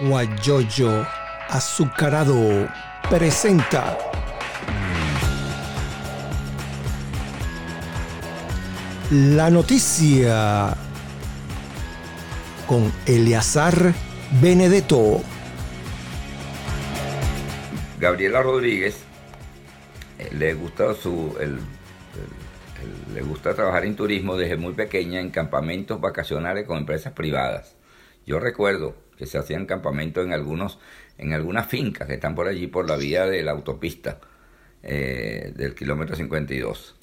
Guayoyo Azucarado presenta la noticia con Eleazar Benedetto. Gabriela Rodríguez eh, le gusta su le gusta trabajar en turismo desde muy pequeña en campamentos vacacionales con empresas privadas. Yo recuerdo que se hacían campamentos en algunos en algunas fincas que están por allí por la vía de la autopista eh, del kilómetro 52.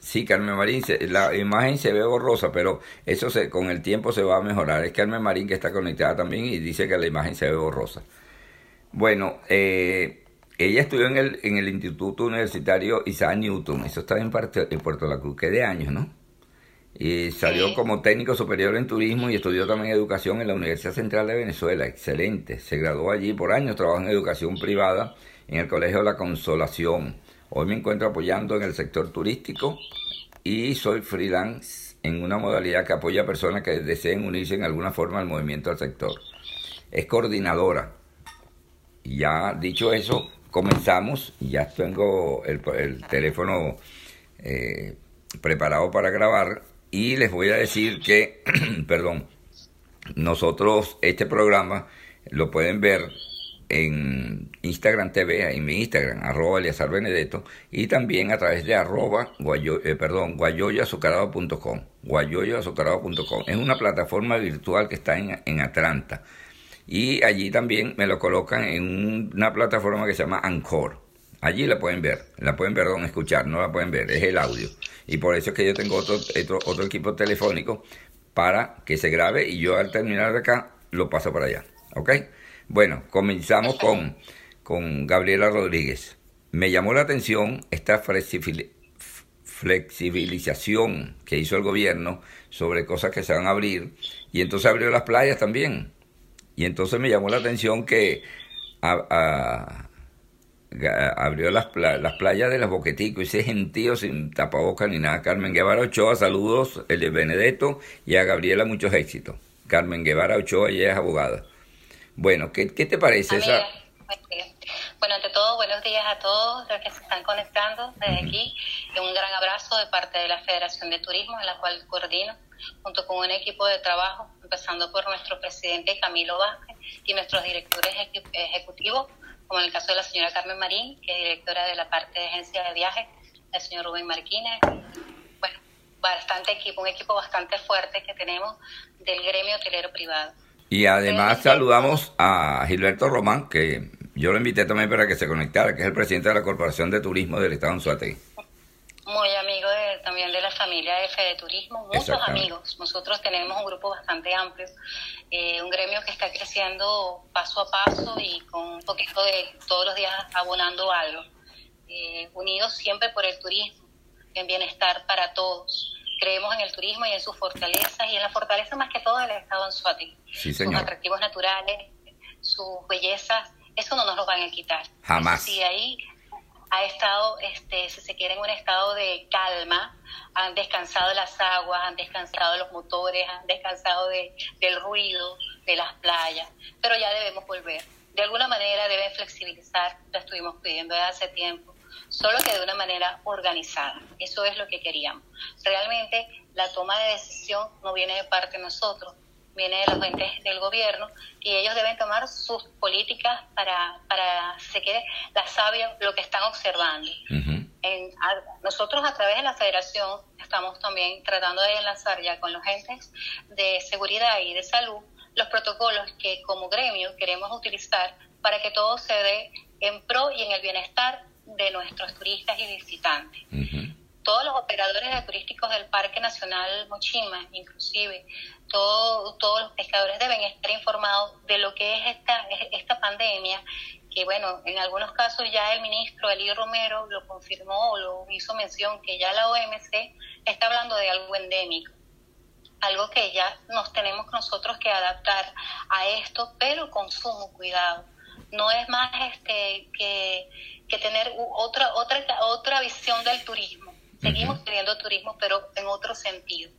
Sí, Carmen Marín, la imagen se ve borrosa, pero eso se, con el tiempo se va a mejorar. Es Carmen Marín que está conectada también y dice que la imagen se ve borrosa. Bueno, eh, ella estudió en el, en el Instituto Universitario Isaac Newton, eso está en, en Puerto La Cruz, que de años, ¿no? Y salió como técnico superior en turismo y estudió también educación en la Universidad Central de Venezuela. Excelente. Se graduó allí por años, trabajó en educación privada en el Colegio La Consolación. Hoy me encuentro apoyando en el sector turístico y soy freelance en una modalidad que apoya a personas que deseen unirse en alguna forma al movimiento del sector. Es coordinadora. Ya dicho eso, comenzamos. Ya tengo el, teléfono eh, preparado para grabar y les voy a decir que, perdón, nosotros este programa lo pueden ver en Instagram TV, en mi Instagram, arroba Eliazar Benedetto, y también a través de arroba guayo, eh, guayoyoazucarado.com, guayoyoazucarado.com. Es una plataforma virtual que está en, en Atlanta. Y allí también me lo colocan en una plataforma que se llama Anchor. Allí la pueden ver, la pueden, perdón, escuchar, no la pueden ver, es el audio. Y por eso es que yo tengo otro, otro, equipo telefónico para que se grabe y yo al terminar de acá lo paso para allá. ¿Ok? Bueno, comenzamos con, con Gabriela Rodríguez. Me llamó la atención esta flexibilización que hizo el gobierno sobre cosas que se van a abrir y entonces abrió las playas también. Y entonces me llamó la atención que abrió las, las playas de las Boqueticos, ese gentío sin tapaboca ni nada. Carmen Guevara Ochoa, saludos, el de Benedetto y a Gabriela muchos éxitos. Carmen Guevara Ochoa, ella es abogada. Bueno, ¿qué, qué te parece esa? Bueno, ante todo, buenos días a todos los que se están conectando desde aquí. Y un gran abrazo de parte de la Federación de Turismo, en la cual coordino, junto con un equipo de trabajo, empezando por nuestro presidente Camilo Vázquez y nuestros directores ejecutivos, como en el caso de la señora Carmen Marín, que es directora de la parte de agencia de viajes, el señor Rubén Marquínez. Bueno, bastante equipo, un equipo bastante fuerte que tenemos del gremio hotelero privado. Y además saludamos a Gilberto Román, que yo lo invité también para que se conectara, que es el presidente de la Corporación de Turismo del Estado de Anzuategui. También de la familia de Fede Turismo, muchos amigos. Nosotros tenemos un grupo bastante amplio, eh, un gremio que está creciendo paso a paso y con un poquito de todos los días abonando algo. Eh, unidos siempre por el turismo, en bienestar para todos. Creemos en el turismo y en sus fortalezas y en la fortaleza más que todo del Estado de Anzuategui. sus atractivos naturales, sus bellezas eso no nos lo van a quitar. Jamás. Sí, ahí ha estado, este, si se quiere, en un estado de calma, han descansado las aguas, han descansado los motores, han descansado de, del ruido de las playas, pero ya debemos volver. De alguna manera deben flexibilizar, lo estuvimos pidiendo desde hace tiempo, solo que de una manera organizada. Eso es lo que queríamos. Realmente la toma de decisión no viene de parte de nosotros, viene de los entes del gobierno y ellos deben tomar sus políticas para, para se quede la sabia lo que están observando. en, nosotros a través de la federación estamos también tratando de enlazar ya con los entes de seguridad y de salud los protocolos que como gremio queremos utilizar para que todo se dé en pro y en el bienestar de nuestros turistas y visitantes todos los operadores turísticos del Parque Nacional Mochima, inclusive todos los pescadores deben estar informados de lo que es esta, esta pandemia, que bueno, en algunos casos ya el ministro Eli Romero lo confirmó o lo hizo mención que ya la OMC está hablando de algo endémico algo que ya nos tenemos nosotros que adaptar a esto, pero con sumo cuidado. No es más este que, que tener otra otra otra visión del turismo Seguimos teniendo turismo, pero en otro sentido.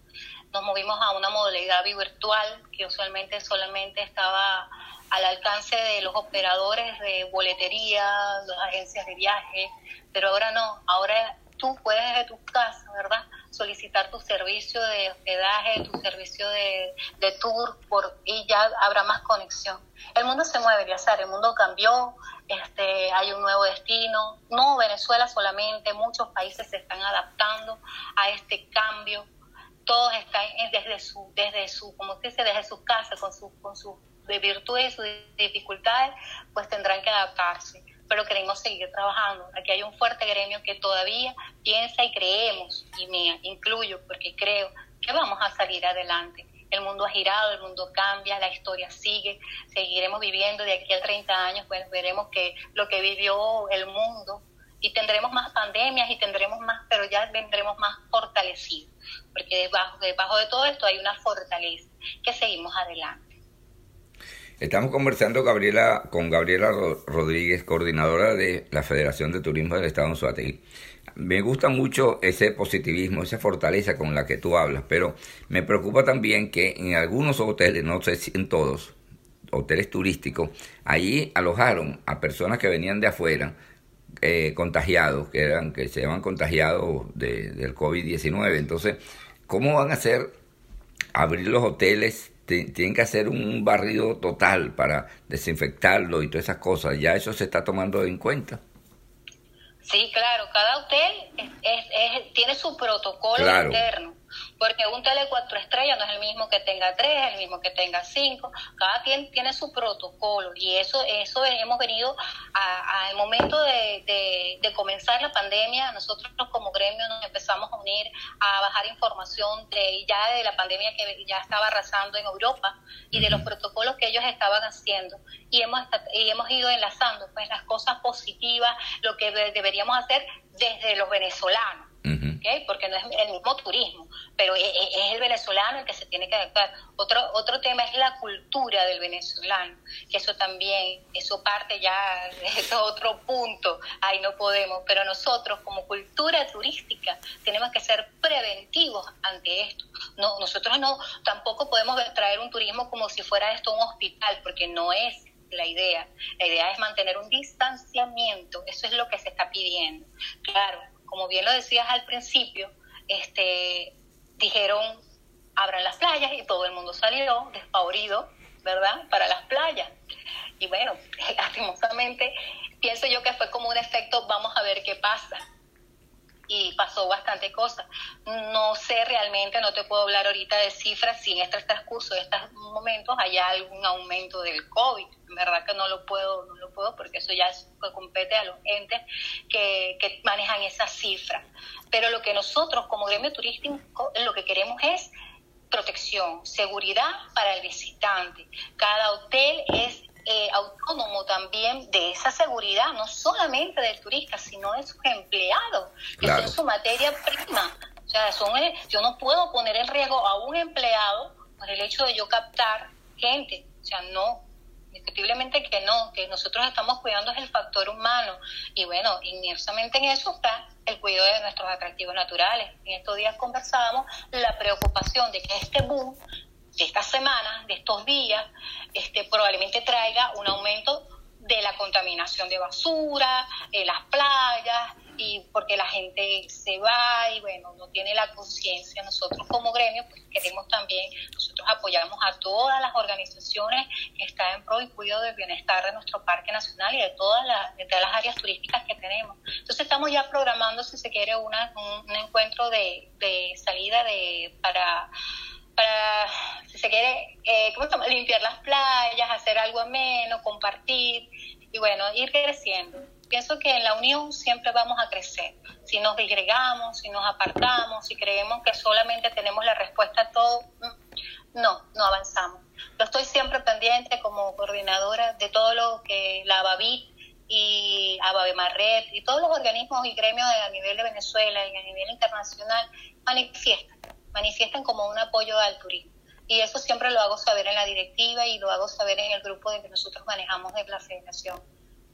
Nos movimos a una modalidad virtual que usualmente solamente estaba al alcance de los operadores de boletería, las agencias de viaje, pero ahora no, ahora tú puedes desde tu casa, ¿verdad? Solicitar tu servicio de hospedaje, tu servicio de, tour por, y ya habrá más conexión. El mundo se mueve, Yazar, el mundo cambió, este, hay un nuevo destino. No Venezuela solamente, muchos países se están adaptando a este cambio. Todos están desde su, desde su, como dice, desde sus casas, con sus con sus virtudes y sus dificultades, pues tendrán que adaptarse pero queremos seguir trabajando. Aquí hay un fuerte gremio que todavía piensa y creemos, y me incluyo porque creo que vamos a salir adelante. El mundo ha girado, el mundo cambia, la historia sigue, seguiremos viviendo de aquí a 30 años, pues veremos que lo que vivió el mundo y tendremos más pandemias y tendremos más, pero ya vendremos más fortalecidos, porque debajo, debajo de todo esto hay una fortaleza que seguimos adelante. Estamos conversando Gabriela, con Gabriela Rodríguez, coordinadora de la Federación de Turismo del Estado de Anzuategui. Me gusta mucho ese positivismo, esa fortaleza con la que tú hablas, pero me preocupa también que en algunos hoteles, no sé si en todos, hoteles turísticos, allí alojaron a personas que venían de afuera, eh, contagiados, que, eran, que se llaman contagiados de, del COVID-19. Entonces, ¿cómo van a hacer abrir los hoteles tienen que hacer un barrido total para desinfectarlo y todas esas cosas. Ya eso se está tomando en cuenta. Sí, claro, cada hotel es, tiene su protocolo interno porque un tele cuatro estrellas no es el mismo que tenga tres, es el mismo que tenga cinco, cada quien tiene su protocolo y eso eso hemos venido al momento de, de, comenzar la pandemia, nosotros como gremio nos empezamos a unir a bajar información de ya de la pandemia que ya estaba arrasando en Europa y de los protocolos que ellos estaban haciendo. Y hemos y hemos ido enlazando pues las cosas positivas, lo que deberíamos hacer desde los venezolanos porque no es el mismo turismo, pero e, e, es, el venezolano el que se tiene que adaptar. Otro, otro tema es la cultura del venezolano, que eso también, eso parte ya de otro punto, ahí no podemos, pero nosotros como cultura turística tenemos que ser preventivos ante esto. No, nosotros no, tampoco podemos traer un turismo como si fuera esto un hospital, porque no es la idea. La idea es mantener un distanciamiento, eso es lo que se está pidiendo. Claro, como bien lo decías al principio, este, dijeron abran las playas y todo el mundo salió despavorido, ¿verdad? Para las playas. Y bueno, lastimosamente pienso yo que fue como un efecto, vamos a ver qué pasa. Y pasó bastante cosas. No sé realmente, no te puedo hablar ahorita de cifras, si en este transcurso de estos momentos hay algún aumento del COVID en verdad que no lo puedo, no lo puedo porque eso ya compete a los entes que, que manejan esas cifras. Pero lo que nosotros como gremio turístico lo que queremos es protección, seguridad para el visitante. Cada hotel es eh, autónomo también de esa seguridad, no solamente del turista, sino de sus empleados, que son su materia prima. O sea, son, eh, yo no puedo poner en riesgo a un empleado por el hecho de yo captar gente. O sea, no, indiscutiblemente que no, que nosotros estamos cuidando es el factor humano y bueno, inmersamente en eso está el cuidado de nuestros atractivos naturales. En estos días conversábamos la preocupación de que este boom de estas semanas, de estos días, este, probablemente traiga un aumento de la contaminación de basura, de las playas, y porque la gente se va y bueno, no tiene la conciencia. Nosotros como gremio pues queremos también, nosotros apoyamos a todas las organizaciones que están en pro y cuidado del bienestar de nuestro parque nacional y de todas las, de todas las áreas turísticas que tenemos. Entonces estamos ya programando, si se quiere, una, un, encuentro de, de salida de para para, si se quiere, eh, ¿cómo limpiar las playas, hacer algo ameno, compartir y bueno, ir creciendo. Pienso que en la unión siempre vamos a crecer. Si nos disgregamos, si nos apartamos, si creemos que solamente tenemos la respuesta a todo, mm, no, no avanzamos. Yo estoy siempre pendiente como coordinadora de todo lo que la BABIT y Marret y todos los organismos y gremios a nivel de Venezuela y a nivel internacional manifiestan manifiestan como un apoyo al turismo. Y eso siempre lo hago saber en la directiva y lo hago saber en el grupo de que nosotros manejamos de la federación.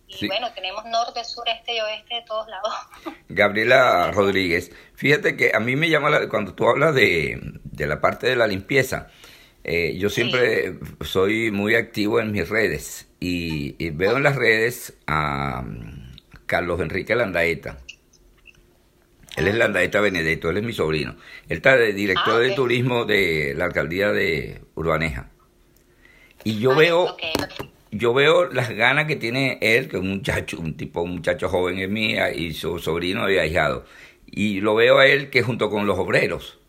Y bueno, tenemos norte, sur, este y oeste de todos lados. Gabriela Rodríguez, fíjate que a mí me llama, la, cuando tú hablas de, de la parte de la limpieza, eh, yo siempre soy muy activo en mis redes y, veo en las redes a mm, Carlos Enrique Landaeta. Él es Landaeta Benedetto, él es mi sobrino. Él está de director Ah, de turismo de la alcaldía de Urbaneja. Y yo Ah, veo yo veo las ganas que tiene él, que es un muchacho, un tipo, un muchacho joven es mía, y su sobrino y ahijado. Y lo veo a él que junto con los obreros,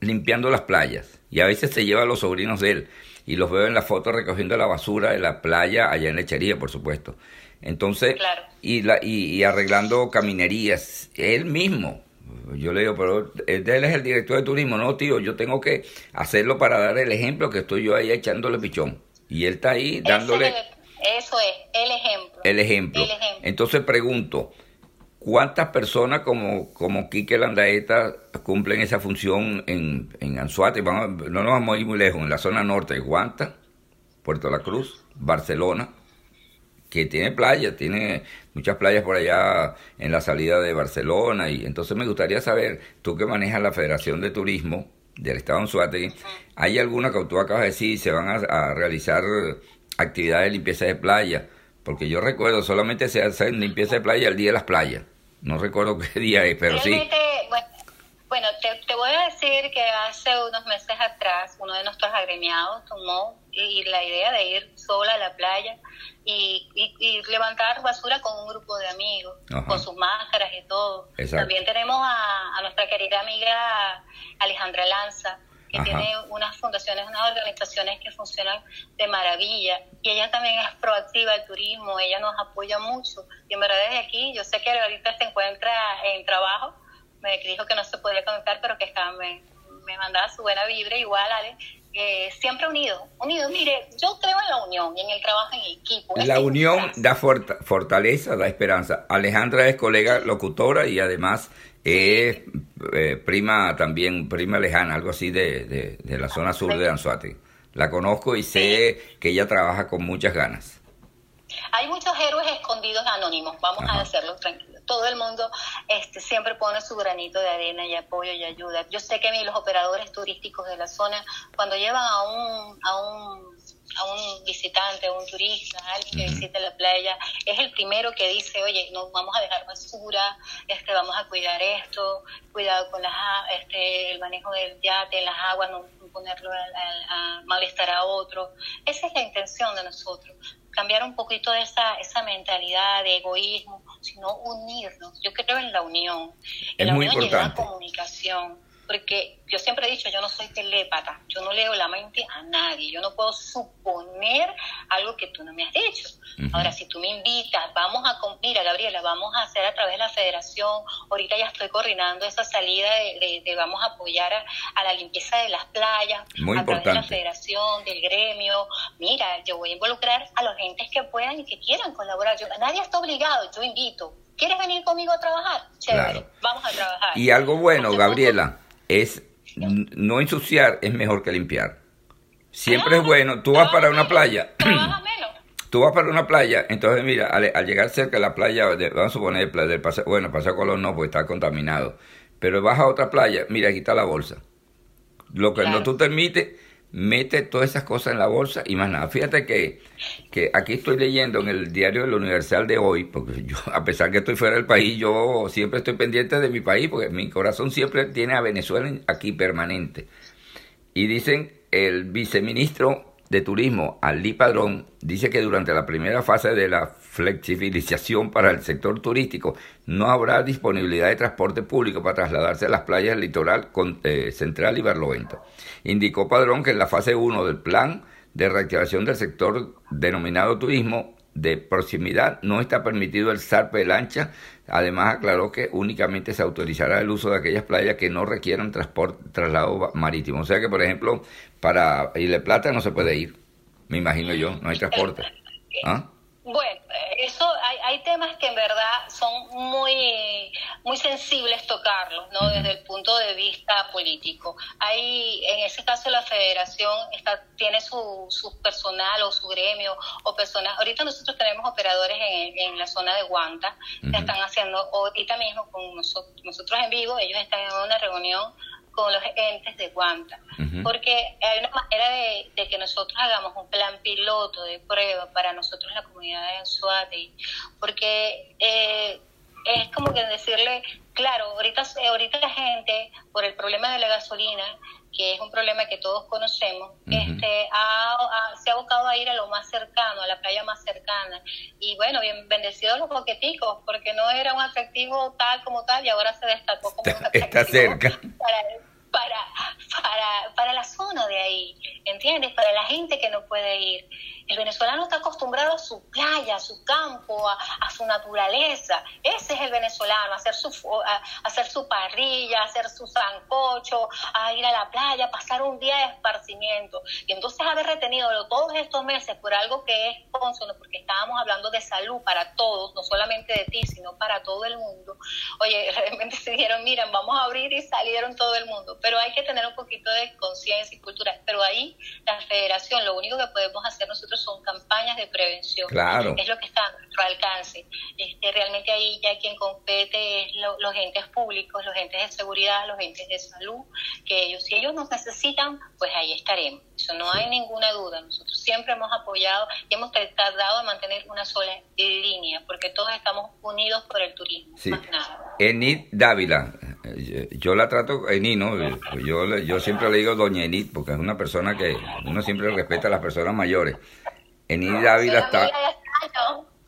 limpiando las playas. Y a veces se lleva a los sobrinos de él. Y los veo en la foto recogiendo la basura de la playa, allá en Lechería, por supuesto. Entonces, Claro. y, la, y, y arreglando caminerías, él mismo. Yo le digo, pero él él es el director de turismo. No, tío, yo tengo que hacerlo para dar el ejemplo que estoy yo ahí echándole pichón. Y él está ahí dándole es el- eso es, el ejemplo. el ejemplo. El ejemplo. Entonces pregunto, ¿cuántas personas como, como Quique Landaeta cumplen esa función en, en Anzuate? Vamos, no nos vamos a ir muy lejos, en la zona norte, Guanta, Puerto La Cruz, Barcelona, que tiene playas, tiene muchas playas por allá en la salida de Barcelona. Y entonces me gustaría saber, tú que manejas la Federación de Turismo del Estado de Anzuategui, ¿hay alguna que tú acabas de decir se van a, a realizar actividades de limpieza de playa? Porque yo recuerdo, solamente se hace limpieza de playa el día de las playas. No recuerdo qué día es, pero sí. Bueno, bueno, te, te voy a decir que hace unos meses atrás uno de nuestros agremiados tomó y la idea de ir sola a la playa y, y- y levantar basura con un grupo de amigos, Ajá. con sus máscaras y todo. Exacto. También tenemos a, a nuestra querida amiga Alejandra Lanza, que Ajá. tiene unas fundaciones, unas organizaciones que funcionan de maravilla. Y ella también es proactiva al turismo, ella nos apoya mucho. Y en verdad desde aquí, yo sé que ahorita se encuentra en trabajo, me dijo que no se podía conectar, pero que estaba, me, me mandaba su buena vibra, igual, Ale. eh, siempre unido, unido. Mire, yo creo en la unión y en el trabajo en equipo. La unión da forta- fortaleza, da esperanza. Alejandra es colega locutora y además es eh, prima también, prima lejana, algo así de, de- de la zona sur de Anzuate. La conozco y sé que ella trabaja con muchas ganas. Hay muchos héroes escondidos anónimos, vamos Ajá. a hacerlo tranquilo. Todo el mundo este, siempre pone su granito de arena y apoyo y ayuda. Yo sé que los operadores turísticos de la zona, cuando llevan a un, a un, a un visitante, a un turista, a alguien que Ujú. visite la playa, es el primero que dice, oye, no vamos a dejar basura, este, vamos a cuidar esto, cuidado con las, a- este, el manejo del yate en las aguas, no ponerlo a, a- a molestar a otro. Esa es la intención de nosotros cambiar un poquito esa, esa mentalidad de egoísmo, sino unirnos. Yo creo en la unión. En Es la muy unión y en la importante. comunicación. Porque yo siempre he dicho, yo no soy telépata, yo no leo la mente a nadie, yo no puedo suponer algo que tú no me has dicho. Ujú. Ahora, si tú me invitas, vamos a, mira Gabriela, vamos a hacer a través de la federación, ahorita ya estoy coordinando esa salida de, de- de vamos a apoyar a, a la limpieza de las playas, Muy a través de la importante. federación, del gremio. Mira, yo voy a involucrar a los gentes que puedan y que quieran colaborar. Yo, nadie está obligado, yo invito. ¿Quieres venir conmigo a trabajar? Chévere, Claro. vamos a trabajar. Y algo bueno, Porque Gabriela, es no ensuciar es mejor que limpiar. Siempre es bueno. Tú vas para una playa. Tú vas para una playa, entonces mira, al, al llegar cerca de la playa, de- vamos a suponer, del paseo, bueno, Paseo Colón no, porque está contaminado, pero vas a otra playa, mira, aquí está la bolsa. Lo que no tú te permites, mete todas esas cosas en la bolsa y más nada. Fíjate que, que aquí estoy leyendo en el diario de la Universal de hoy, porque yo, a pesar que estoy fuera del país, yo siempre estoy pendiente de mi país, porque mi corazón siempre tiene a Venezuela aquí permanente. Y dicen, el viceministro de Turismo, Ali Padrón, dice que durante la primera fase de la flexibilización para el sector turístico no habrá disponibilidad de transporte público para trasladarse a las playas del litoral con, eh, central y Barlovento. Indicó Padrón que en la fase 1 del plan de reactivación del sector denominado turismo de proximidad no está permitido el zarpe de lancha. Además aclaró que únicamente se autorizará el uso de aquellas playas que no requieran transporte, traslado marítimo. O sea que, por ejemplo, para Isla Plata no se puede ir, me imagino yo, no hay transporte. ¿Ah? Bueno, eh, eso hay, temas que en verdad son muy muy sensibles tocarlos, ¿no? Desde el punto de vista político. Hay, en ese caso, la Federación está, tiene su, su personal o su gremio o personas. Ahorita nosotros tenemos operadores en, en la zona de Guanta que están haciendo ahorita mismo con nosotros, nosotros en vivo. Ellos están en una reunión con los entes de Guanta, porque hay una manera de, que nosotros hagamos un plan piloto de prueba para nosotros la comunidad de Anzuate, porque eh, es como que decirle, claro, ahorita, ahorita la gente, por el problema de la gasolina, que es un problema que todos conocemos, este, se ha abocado a ir a lo más cercano, a la playa más cercana. Y bueno, bien bendecidos los boqueticos, porque no era un atractivo tal como tal y ahora se destacó como está, está cerca. Para, para, para, para la zona de ahí, ¿entiendes? Para la gente que no puede ir. El venezolano está acostumbrado a su playa, a su campo, a, su naturaleza. Ese es el venezolano, hacer, su, a, hacer su parrilla, hacer su sancocho, a ir a la playa, pasar un día de esparcimiento. Y entonces haber retenido todos estos meses por algo que es consono, porque estábamos hablando de salud para todos, no solamente de ti, sino para todo el mundo. Oye, realmente se dijeron, miren, vamos a abrir y salieron todo el mundo. Pero hay que tener un poquito de conciencia y cultura. Pero ahí la federación, lo único que podemos hacer nosotros son campañas de prevención. Claro. Es lo que está nuestro alcance. Este, realmente ahí ya quien compete es los entes públicos, los entes de seguridad, los entes de salud, que ellos, si ellos nos necesitan, pues ahí estaremos. Eso no hay ninguna duda. Nosotros siempre hemos apoyado y hemos tratado de mantener una sola línea, porque todos estamos unidos por el turismo. Sí. Enid Dávila, yo la trato, Enid, ¿no? Yo, yo siempre le digo doña Enid, porque es una persona que uno siempre respeta a las personas mayores. Enid Dávila está...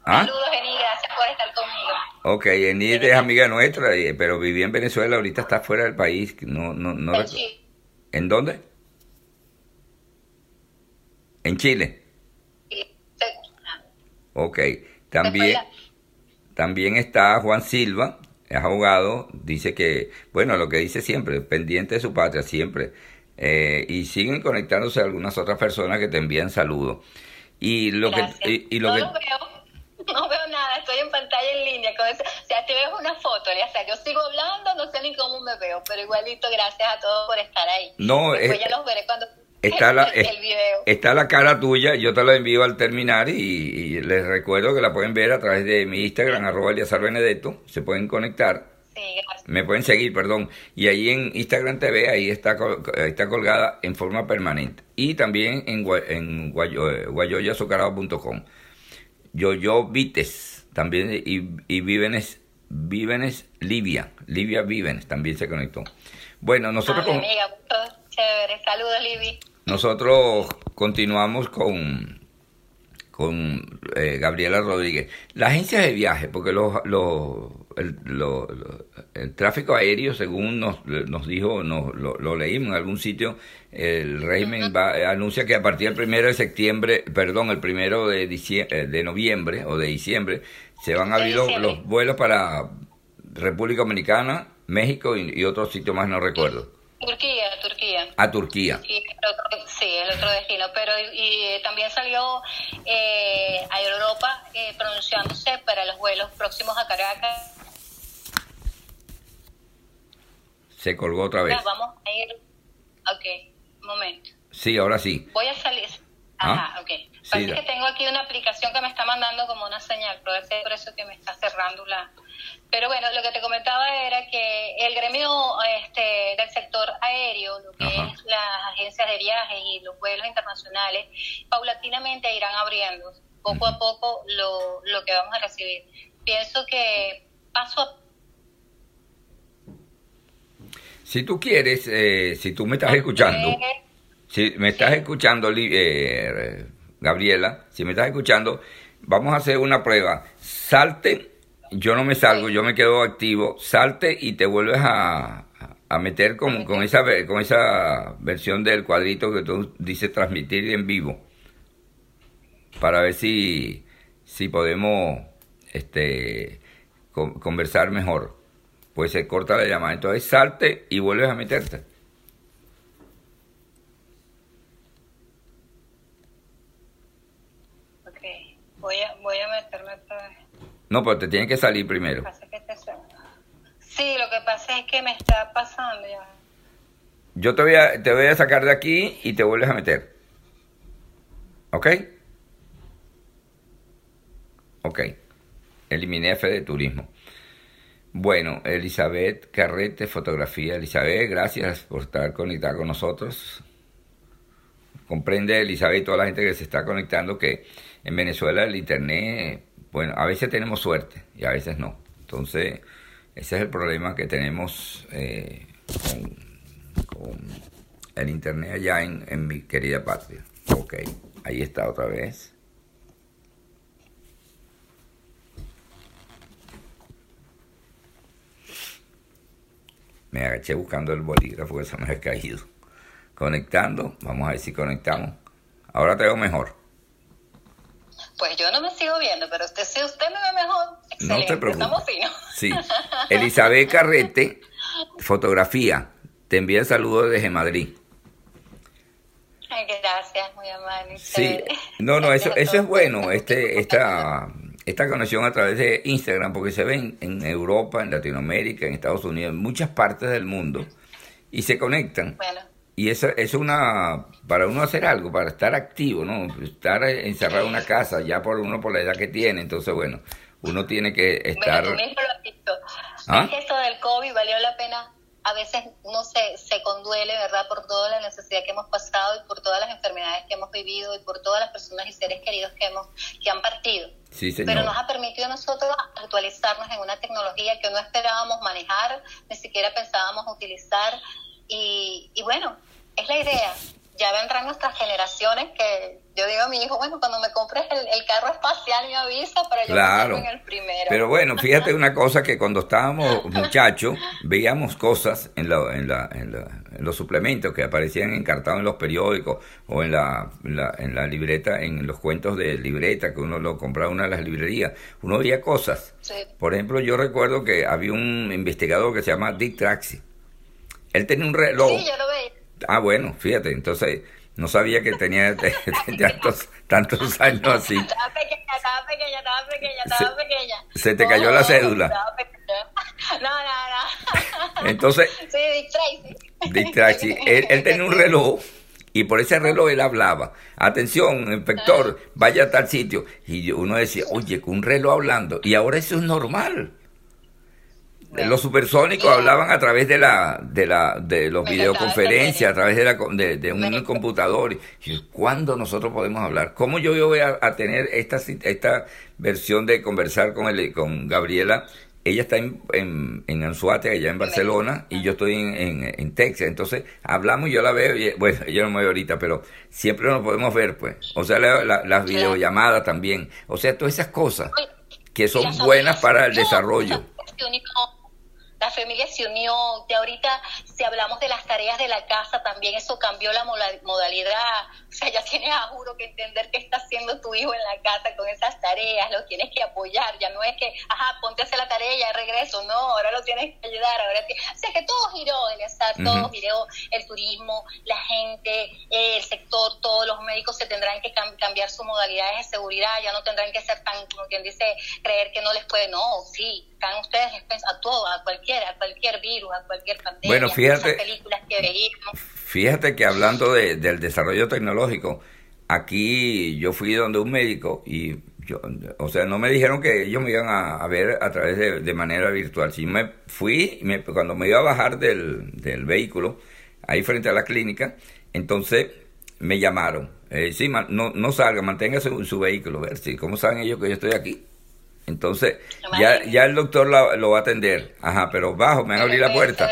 ¿Ah? Saludos, Enid, gracias por estar conmigo. Ok, Enid es amiga nuestra, pero vivía en Venezuela, ahorita está fuera del país. No, no, no en, Chile. ¿En dónde? ¿En Chile? Ok, también, también está Juan Silva, es abogado, dice que, bueno, lo que dice siempre, pendiente de su patria, siempre. Eh, y siguen conectándose algunas otras personas que te envían saludos. Y lo que, y, lo no que... Lo veo. No veo nada, estoy en pantalla en línea. Con eso. O sea, te veo una foto, o sea, yo sigo hablando, no sé ni cómo me veo, pero igualito, gracias a todos por estar ahí. No, Después ya los veré cuando está la, el, video. está la cara tuya, yo te la envío al terminar y, les recuerdo que la pueden ver a través de mi Instagram, arroba Eliazar Benedetto, se pueden conectar. Sí, gracias. Me pueden seguir, perdón. Y ahí en Instagram TV, ahí está, está colgada en forma permanente. Y también en, en guayoyazucarado.com. Yo, yo, Vites, también, y, y Vívenes, Vívenes, Livia, Livia Vívenes, también se conectó. Bueno, nosotros... con... amiga, chévere. Saludos. Nosotros continuamos con, con eh, Gabriela Rodríguez. La agencia de viaje, porque los, los, el, el, tráfico aéreo, según nos, nos dijo, nos, lo, leímos en algún sitio, el régimen va, anuncia que a partir del primero de septiembre, perdón, el primero de, eh, de noviembre o de diciembre, se van a abrir los, vuelos para República Dominicana, México y, y otros sitios más, no recuerdo. Turquía, Turquía. A Turquía. Sí, el otro, sí, el otro destino. Pero y, también salió eh, a Europa eh, pronunciándose para los vuelos próximos a Caracas. Se colgó otra vez. vamos a ir. Ok, un momento. Sí, ahora sí. Voy a salir. Ajá, ¿Ah? ok. Parece que tengo aquí una aplicación que me está mandando como una señal, pero es por eso que me está cerrando la... Pero bueno, lo que te comentaba era que el gremio este, del sector aéreo, lo que es las agencias de viajes y los vuelos internacionales, paulatinamente irán abriendo poco a poco lo, lo que vamos a recibir. Pienso que paso a si tú quieres, eh, si tú me estás escuchando, si me estás escuchando, eh, Gabriela, si me estás escuchando, vamos a hacer una prueba. Salte, yo no me salgo, yo me quedo activo, salte y te vuelves a, meter con, con, esa, con esa versión del cuadrito que tú dices transmitir en vivo, para ver si, si podemos este, conversar mejor. Pues se corta la llamada. Entonces salte y vuelves a meterte. Voy a, voy a meterme otra vez. No, pero te tiene que salir primero. Sí, lo que pasa es que me está pasando ya. Yo te voy, a, te voy a sacar de aquí y te vuelves a meter. ¿Ok? Ok. Eliminé F de turismo. Bueno, Elizabeth Carrete, fotografía. Elizabeth, gracias por estar conectada con nosotros. Comprende, Elizabeth, y toda la gente que se está conectando que en Venezuela el Internet, bueno, a veces tenemos suerte y a veces no. Entonces, ese es el problema que tenemos eh, con, el Internet allá en, en mi querida patria. Ok, ahí está otra vez. Me agaché buscando el bolígrafo que se me ha caído. Conectando, vamos a ver si conectamos. Ahora veo mejor. Pues yo no me sigo viendo, pero usted si usted me ve mejor, no te preocupes. Estamos finos. Sí. Elizabeth Carrete, fotografía. Te envía saludos desde Madrid. Ay, gracias, muy amable. Sí, no, no, eso, eso es bueno, este, esta, esta conexión a través de Instagram, porque se ven en Europa, en Latinoamérica, en Estados Unidos, en muchas partes del mundo, y se conectan. Bueno. Y eso es una, para uno hacer algo, para estar activo, ¿no? Estar encerrado en una casa, ya por uno por la edad que tiene, entonces bueno, uno tiene que estar... Bueno, tú lo has visto. ¿Ah? Es esto del COVID valió la pena a veces uno se, se conduele, ¿verdad?, por toda la necesidad que hemos pasado y por todas las enfermedades que hemos vivido y por todas las personas y seres queridos que hemos que han partido. Sí, señor. Pero nos ha permitido a nosotros actualizarnos en una tecnología que no esperábamos manejar, ni siquiera pensábamos utilizar. Y, y bueno, es la idea, ya vendrán nuestras generaciones que yo digo a mi hijo, bueno, cuando me compres el, carro espacial me avisa para yo claro. en el primero. Pero bueno, fíjate una cosa que cuando estábamos muchachos veíamos cosas en, la, en, la, en, los suplementos que aparecían encartados en los periódicos o en la, en la libreta, en los cuentos de libreta que uno lo compraba en una de las librerías. Uno veía cosas. Por ejemplo, yo recuerdo que había un investigador que se llama Dick Tracy. Él tenía un reloj. Sí, yo lo veía. Ah, bueno, fíjate, entonces no sabía que tenía tantos, tantos años así. Estaba pequeña, estaba pequeña, estaba pequeña, estaba pequeña. Se te cayó la cédula. No, no, no. Entonces, sí, Dick Tracy. Dick Tracy, él, él tenía un reloj y por ese reloj él hablaba. Atención, inspector, vaya a tal sitio. Y uno decía, oye, con un reloj hablando. Y ahora eso es normal. Los supersónicos hablaban a través de la de la de los videoconferencias, a través de la de, de un computador. Y ¿Cuándo nosotros podemos hablar? ¿Cómo yo voy a, a, tener esta esta versión de conversar con el, con Gabriela? Ella está en, en, en Anzuate, allá en Barcelona, y yo estoy en, en, en, Texas. Entonces, hablamos, yo la veo, y, bueno, yo no me veo ahorita, pero siempre nos podemos ver, pues. O sea, la, la, las videollamadas también. O sea, todas esas cosas que son buenas para el desarrollo la familia se unió, de ahorita si hablamos de las tareas de la casa también eso cambió la modalidad, o sea, ya tienes a juro que entender qué está haciendo tu hijo en la casa con esas tareas, lo tienes que apoyar, ya no es que, ajá, ponte a hacer la tarea y ya regreso, no, ahora lo tienes que ayudar, ahora que, o sea, que todo giró, el estar, todo giró, el turismo, la gente, el sector, todos los médicos se tendrán que cambiar sus modalidades de seguridad, ya no tendrán que ser tan, como quien dice, creer que no les puede, no, sí, están ustedes a todo, a cualquiera, a cualquier virus, a cualquier pandemia, bueno, fíjate, películas que veíamos. Fíjate que hablando de, del desarrollo tecnológico, aquí yo fui donde un médico y yo, o sea, no me dijeron que ellos me iban a, ver a través de, de, manera virtual. Sí me fui, me, cuando me iba a bajar del, del, vehículo, ahí frente a la clínica, entonces me llamaron. Eh, sí, no, no salga, mantenga su, su vehículo, ver si, ¿cómo saben ellos que yo estoy aquí? Entonces, ya, ya el doctor lo, va a atender. Ajá, pero bajo, me van a abrir la puerta.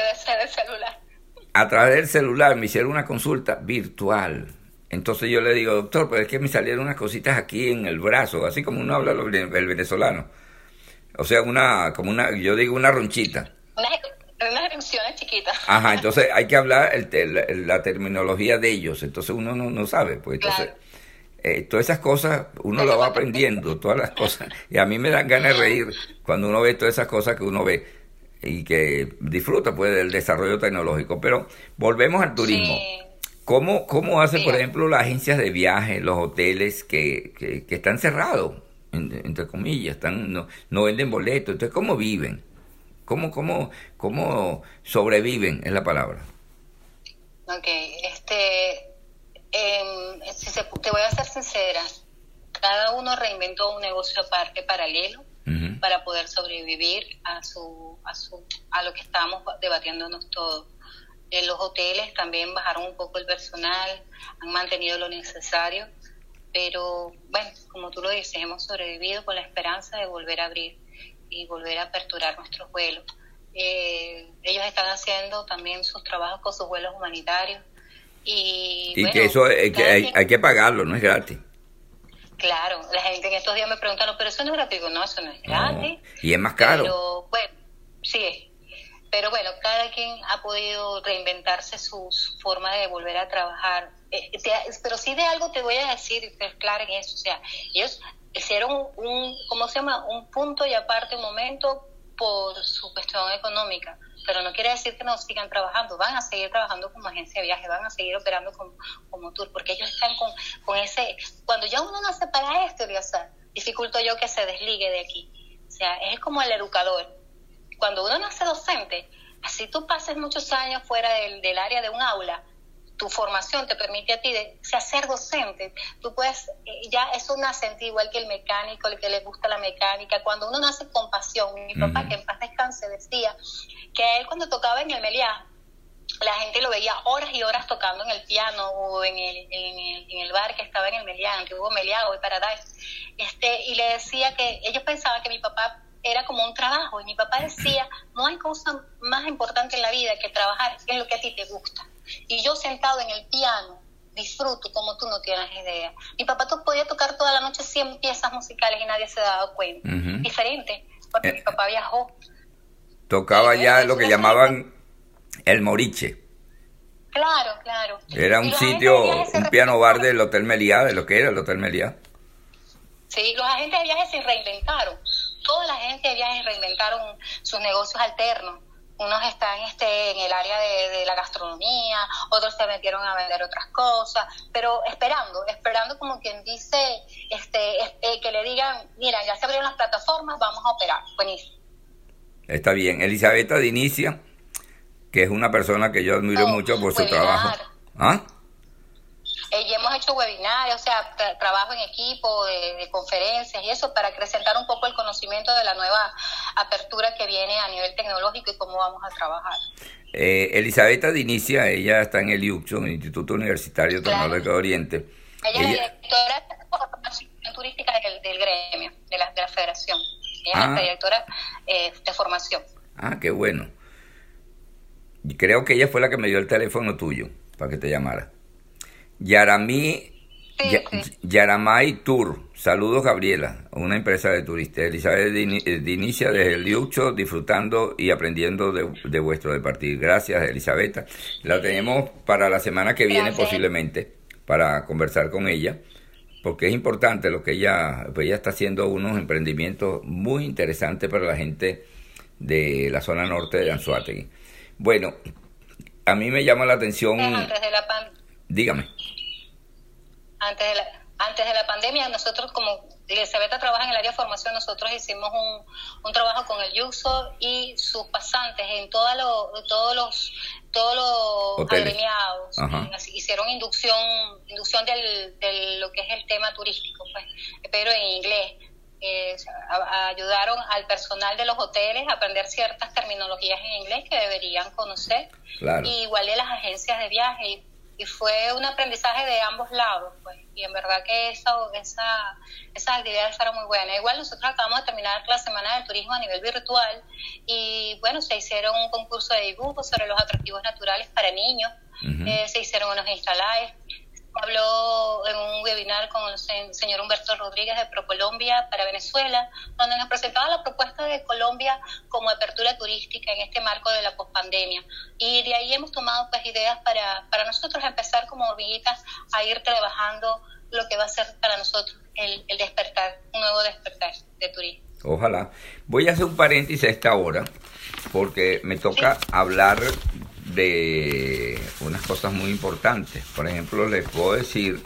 A través del celular me hicieron una consulta virtual. Entonces yo le digo, doctor, pues es que me salieron unas cositas aquí en el brazo, así como uno habla el venezolano. O sea, una, como una, yo digo una ronchita. Unas erupciones chiquitas. Ajá, entonces hay que hablar el, la, terminología de ellos. Entonces uno no, no sabe, pues entonces... Eh, todas esas cosas uno lo va aprendiendo, todas las cosas. Y a mí me dan ganas de reír cuando uno ve todas esas cosas que uno ve y que disfruta pues del desarrollo tecnológico. Pero volvemos al turismo. ¿Cómo, ¿Cómo hace, por ejemplo, las agencias de viaje, los hoteles que, que, están cerrados, entre comillas, están no, no venden boletos? Entonces, ¿cómo viven? ¿Cómo, cómo, cómo sobreviven? Es la palabra. Ok, este, eh, si te voy a ser sincera, cada uno reinventó un negocio aparte, paralelo, para poder sobrevivir a, su, a, su, a lo que estamos debatiéndonos todos. En los hoteles también bajaron un poco el personal, han mantenido lo necesario, pero bueno, como tú lo dices, hemos sobrevivido con la esperanza de volver a abrir y volver a aperturar nuestros vuelos. Eh, ellos están haciendo también sus trabajos con sus vuelos humanitarios. Y, que eso hay, hay, que pagarlo, no es gratis. Claro, la gente en estos días me preguntan, pero eso no es gratis. No, eso no es gratis. y es más caro. Pero bueno, sí Pero bueno, cada quien ha podido reinventarse su, forma de volver a trabajar. Eh, pero sí de algo te voy a decir, es claro en eso. O sea, ellos hicieron un, ¿cómo se llama? Un punto y aparte un momento por su cuestión económica, pero no quiere decir que no sigan trabajando, van a seguir trabajando como agencia de viaje, van a seguir operando como, como tour, porque ellos están con, con ese, cuando ya uno nace para esto, dificulto yo que se desligue de aquí. O sea, es como el educador. Cuando uno nace docente, así tú pases muchos años fuera del, del área de un aula, tu formación te permite a ti de, ser docente. Tú puedes, eh, ya eso nace en igual que el mecánico, el que le gusta la mecánica. Cuando uno nace con pasión, mi papá, que en paz descanse, decía que él cuando tocaba en el Meliá, la gente lo veía horas y horas tocando en el piano o en el, en el, bar que estaba en el Meliá, antiguo Meliá o Paradise. Este, y le decía que ellos pensaban que mi papá era como un trabajo y mi papá decía, no hay cosa más importante en la vida que trabajar en lo que a ti te gusta. Y yo sentado en el piano, disfruto como tú no tienes idea. Mi papá podía tocar toda la noche 100 piezas musicales y nadie se daba cuenta. Diferente, porque eh, mi papá viajó. Tocaba ya lo que llamaban el moriche. Claro, claro. Era un sitio, un piano bar del Hotel Meliá, de lo que era el Hotel Meliá. Sí, los agentes de viajes se reinventaron. Toda la gente de viajes reinventaron sus negocios alternos unos están este, en el área de, la gastronomía, otros se metieron a vender otras cosas, pero esperando, esperando como quien dice, este, eh, que le digan, mira, ya se abrieron las plataformas, vamos a operar. Buenísimo. Está bien. Elizabeth Dinicia, que es una persona que yo admiro mucho por su trabajo. ¿Ah? Eh, y hemos hecho webinarios, o sea, trabajo en equipo, de, conferencias y eso para acrecentar un poco el conocimiento de la nueva apertura que viene a nivel tecnológico y cómo vamos a trabajar. Eh, Elizabeth Dinicia, ella está en el IUCSO, el Instituto Universitario Tecnológico de Oriente. Ella, es directora de formación turística del, gremio, de la, de la federación. Ella es la ah. directora eh, de formación. Ah, qué bueno. Creo que ella fue la que me dio el teléfono tuyo para que te llamara. Yaramí, Yaramay Tour. Saludos, Gabriela, una empresa de turistas. Elizabeth eh, Dinicia desde el Liucho, disfrutando y aprendiendo de, vuestro departir. Gracias, Elizabeth. La tenemos para la semana que viene, posiblemente, para conversar con ella, porque es importante lo que ella, pues ella está haciendo unos emprendimientos muy interesantes para la gente de la zona norte de Anzuategui. Bueno, a mí me llama la atención. Antes de la Dígame antes de la, antes de la pandemia, nosotros como Elizabeth trabaja en el área de formación, nosotros hicimos un, un trabajo con el Yuso y sus pasantes en todos los todos los todos los agremiados hicieron inducción inducción del, de lo que es el tema turístico pues pero en inglés. Eh, ayudaron al personal de los hoteles a aprender ciertas terminologías en inglés que deberían conocer. Y igual de las agencias de viaje y fue un aprendizaje de ambos lados, pues, y en verdad que esa, esa, esas actividades fueron muy buenas. Igual nosotros acabamos de terminar la Semana del Turismo a nivel virtual y bueno, se hicieron un concurso de dibujo sobre los atractivos naturales para niños, eh, se hicieron unos instalajes, habló en un webinar con el señor Humberto Rodríguez de ProColombia para Venezuela, donde nos presentaba la propuesta de Colombia como apertura turística en este marco de la pospandemia. Y de ahí hemos tomado pues ideas para, para nosotros empezar como hormiguitas a ir trabajando lo que va a ser para nosotros el, el despertar, un nuevo despertar de turismo. Ojalá. Voy a hacer un paréntesis a esta hora porque me toca hablar de unas cosas muy importantes. Por ejemplo, les puedo decir,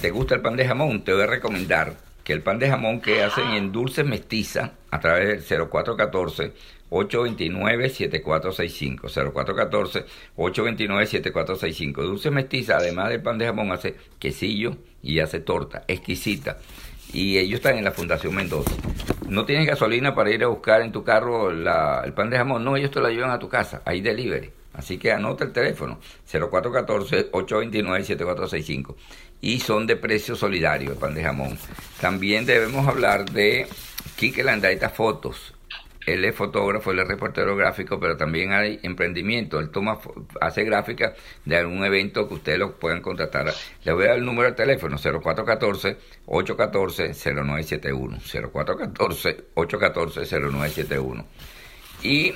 ¿te gusta el pan de jamón? Te voy a recomendar que el pan de jamón que hacen en Dulce Mestiza a través del 0414 829-7465. 0414-829-7465. Dulce Mestiza, además del pan de jamón, hace quesillo y hace torta exquisita. y ellos están en la Fundación Mendoza. No tienes gasolina para ir a buscar en tu carro el pan de jamón, no, ellos te lo llevan a tu casa, ahí delivery. Así que anota el teléfono 0414-829-7465 y son de precio solidario el pan de jamón. También debemos hablar de Kike Landaita Fotos. Él es fotógrafo, él es reportero gráfico, pero también hay emprendimiento. Él toma, hace gráfica de algún evento que ustedes lo puedan contratar. Le voy a dar el número de teléfono, 0414-814-0971. 0414-814-0971. Y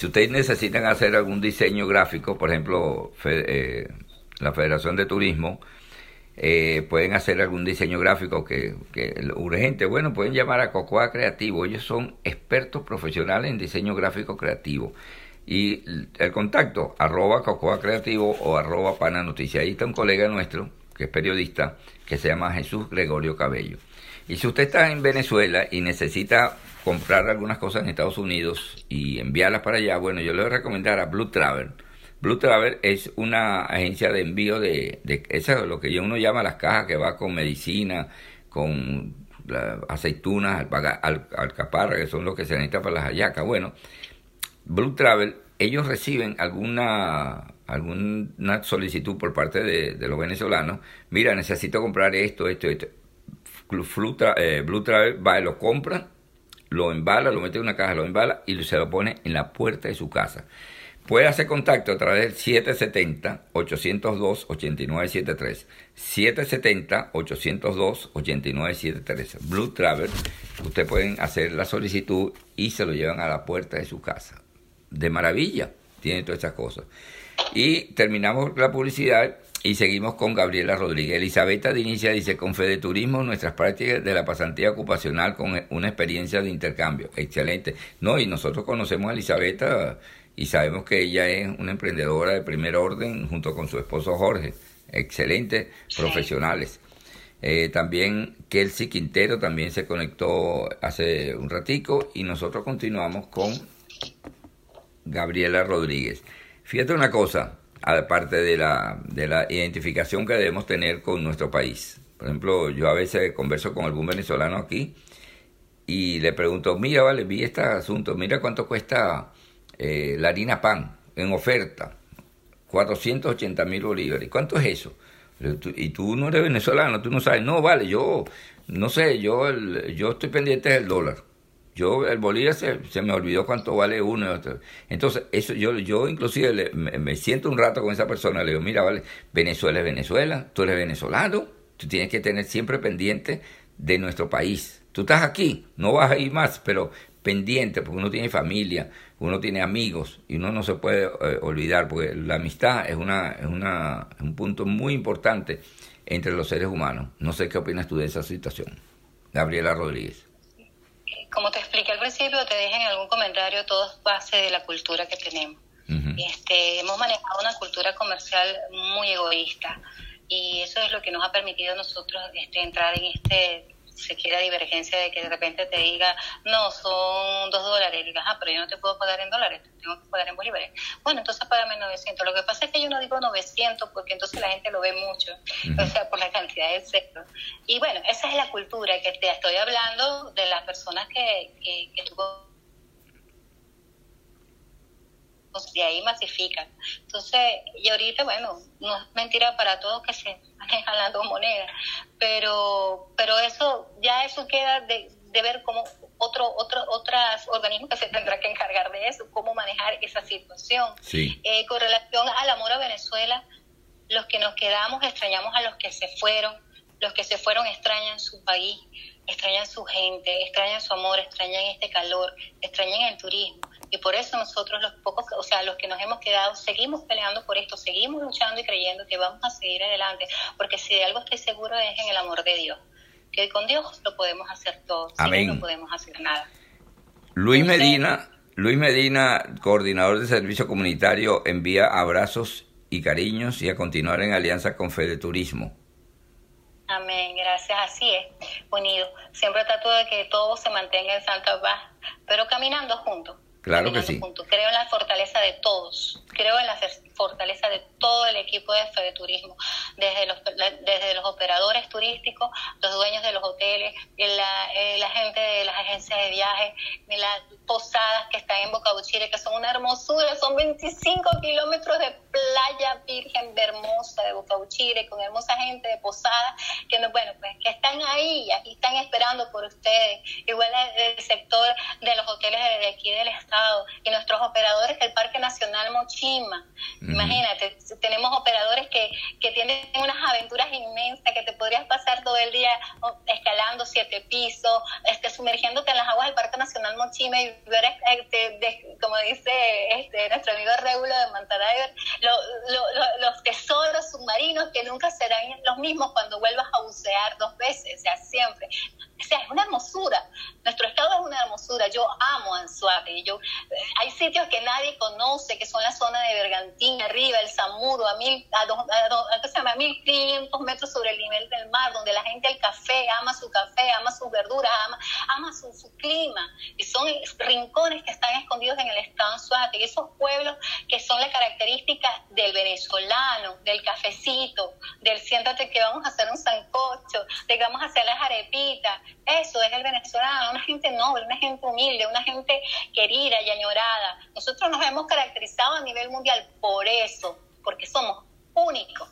si ustedes necesitan hacer algún diseño gráfico, por ejemplo, eh, la Federación de Turismo, eh, pueden hacer algún diseño gráfico que, que urgente, bueno, pueden llamar a Cocoa Creativo, ellos son expertos profesionales en diseño gráfico creativo. Y el contacto, arroba Cocoa Creativo o arroba Pana Noticias. Ahí está un colega nuestro, que es periodista, que se llama Jesús Gregorio Cabello. Y si usted está en Venezuela y necesita comprar algunas cosas en Estados Unidos y enviarlas para allá, bueno, yo le voy a recomendar a Blue Travel Blue Travel es una agencia de envío de, de lo que uno llama las cajas que va con medicina, con aceitunas, al, alcaparra, que son los que se necesitan para las hallacas. Bueno, Blue Travel, ellos reciben alguna alguna solicitud por parte de, los venezolanos, mira, necesito comprar esto, esto, esto. Blue, eh, Blue Travel va y lo compra, lo embala, lo mete en una caja, lo embala y se lo pone en la puerta de su casa. Puede hacer contacto a través del 770-802-8973. 770-802-8973. Blue Travel. Usted pueden hacer la solicitud y se lo llevan a la puerta de su casa. De maravilla. Tiene todas estas cosas. Y terminamos la publicidad y seguimos con Gabriela Rodríguez. Elisabetta de Inicia dice, con Fede Turismo, nuestras prácticas de la pasantía ocupacional con una experiencia de intercambio. Excelente. No, y nosotros conocemos a Elisabetta y sabemos que ella es una emprendedora de primer orden junto con su esposo Jorge, excelentes profesionales. Eh, también Kelsey Quintero también se conectó hace un ratico y nosotros continuamos con Gabriela Rodríguez. Fíjate una cosa, aparte de la, de la identificación que debemos tener con nuestro país. Por ejemplo, yo a veces converso con algún venezolano aquí y le pregunto, mira, vale, vi este asunto, mira cuánto cuesta eh, la harina pan en oferta, 480 mil bolívares. ¿Cuánto es eso? Y tú no eres venezolano, tú no sabes. No, vale, yo no sé, yo yo estoy pendiente del dólar. Yo, el bolívar se, se me olvidó cuánto vale uno. Entonces, eso yo, yo inclusive me, siento un rato con esa persona, le digo, mira, vale, Venezuela es Venezuela, tú eres venezolano, tú tienes que tener siempre pendiente de nuestro país. Tú estás aquí, no vas a ir más, pero pendiente, porque uno tiene familia, uno tiene amigos y uno no se puede eh, olvidar, porque la amistad es, una, es, una, un punto muy importante entre los seres humanos. No sé qué opinas tú de esa situación. Gabriela Rodríguez. Como te expliqué al principio, te dije en algún comentario, todo es base de la cultura que tenemos. este, hemos manejado una cultura comercial muy egoísta y eso es lo que nos ha permitido a nosotros este, entrar en este se quiera divergencia de que de repente te diga, no, son dos dólares, y digas, ah, pero yo no te puedo pagar en dólares, tengo que pagar en bolívares. Bueno, entonces págame 900. Lo que pasa es que yo no digo 900 porque entonces la gente lo ve mucho, o sea, por la cantidad de sexo. Y bueno, esa es la cultura que te estoy hablando de las personas que, que, que tú de ahí masifican. Entonces, y ahorita, bueno, no es mentira para todos que se manejan las dos monedas, pero, pero eso, ya eso queda de, de ver cómo otro, otro, otros organismos que se tendrán que encargar de eso, cómo manejar esa situación. Eh, con relación al amor a Venezuela, los que nos quedamos extrañamos a los que se fueron, los que se fueron extrañan su país, extrañan su gente, extrañan su amor, extrañan este calor, extrañan el turismo. Y por eso nosotros los pocos, o sea, los que nos hemos quedado, seguimos peleando por esto, seguimos luchando y creyendo que vamos a seguir adelante, porque si de algo estoy seguro es en el amor de Dios, que con Dios lo podemos hacer todo, Amén. no podemos hacer nada. Luis Medina, Luis Medina, coordinador de servicio comunitario, envía abrazos y cariños y a continuar en alianza con Fede Turismo. Amén, gracias, así es, unido. Siempre trato de que todo se mantenga en santa paz, pero caminando juntos Claro que sí. Creo en la fortaleza de todos, creo en la fortaleza de todo el equipo de Fede Turismo, desde los, desde los operadores turísticos, los dueños de los hoteles, la, eh, la gente de las agencias de viajes, de las posadas que están en Boca Uchire, que son una hermosura, son 25 kilómetros de playa virgen hermosa de Boca Uchire, con hermosa gente de posada, que bueno, pues que están ahí, aquí están esperando por ustedes. Igual el sector de los hoteles de aquí del estado y nuestros operadores del Parque Nacional Mochima. Imagínate, tenemos operadores que, que tienen unas aventuras inmensas, que te podrías pasar todo el día escalando siete pisos, este, sumergiéndote en las aguas del Parque Nacional Mochima y ver, este, como dice este, nuestro amigo Regulo de Mantadiver, los tesoros submarinos que nunca serán los mismos cuando vuelvas a bucear dos veces, o sea, siempre. O sea, es una hermosura. Nuestro estado es una hermosura. Yo amo Anzuate. Yo, eh, hay sitios que nadie conoce, que son la zona de Bergantín, arriba, el Zamuro, a mil, a, dos, a, se llama? 1500 metros sobre el nivel del mar, donde la gente el café, ama su café, ama sus verduras, ama, ama su, su clima. Y son rincones que están escondidos en el estado Anzuate. Y esos pueblos que son la característica del venezolano, del cafecito, del siéntate que vamos a hacer un sancocho, de que vamos a hacer las arepitas, eso es el venezolano, una gente noble, una gente humilde, una gente querida y añorada. Nosotros nos hemos caracterizado a nivel mundial por eso, porque somos únicos.